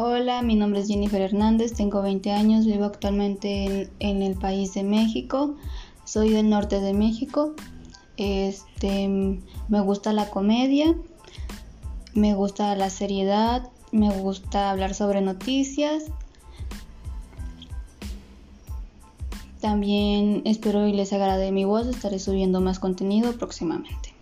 Hola, mi nombre es Jennifer Hernández, tengo 20 años, vivo actualmente en, el país de México, soy del norte de México. Este, me gusta la comedia, me gusta la seriedad, me gusta hablar sobre noticias. También espero y les agrade mi voz, estaré subiendo más contenido próximamente.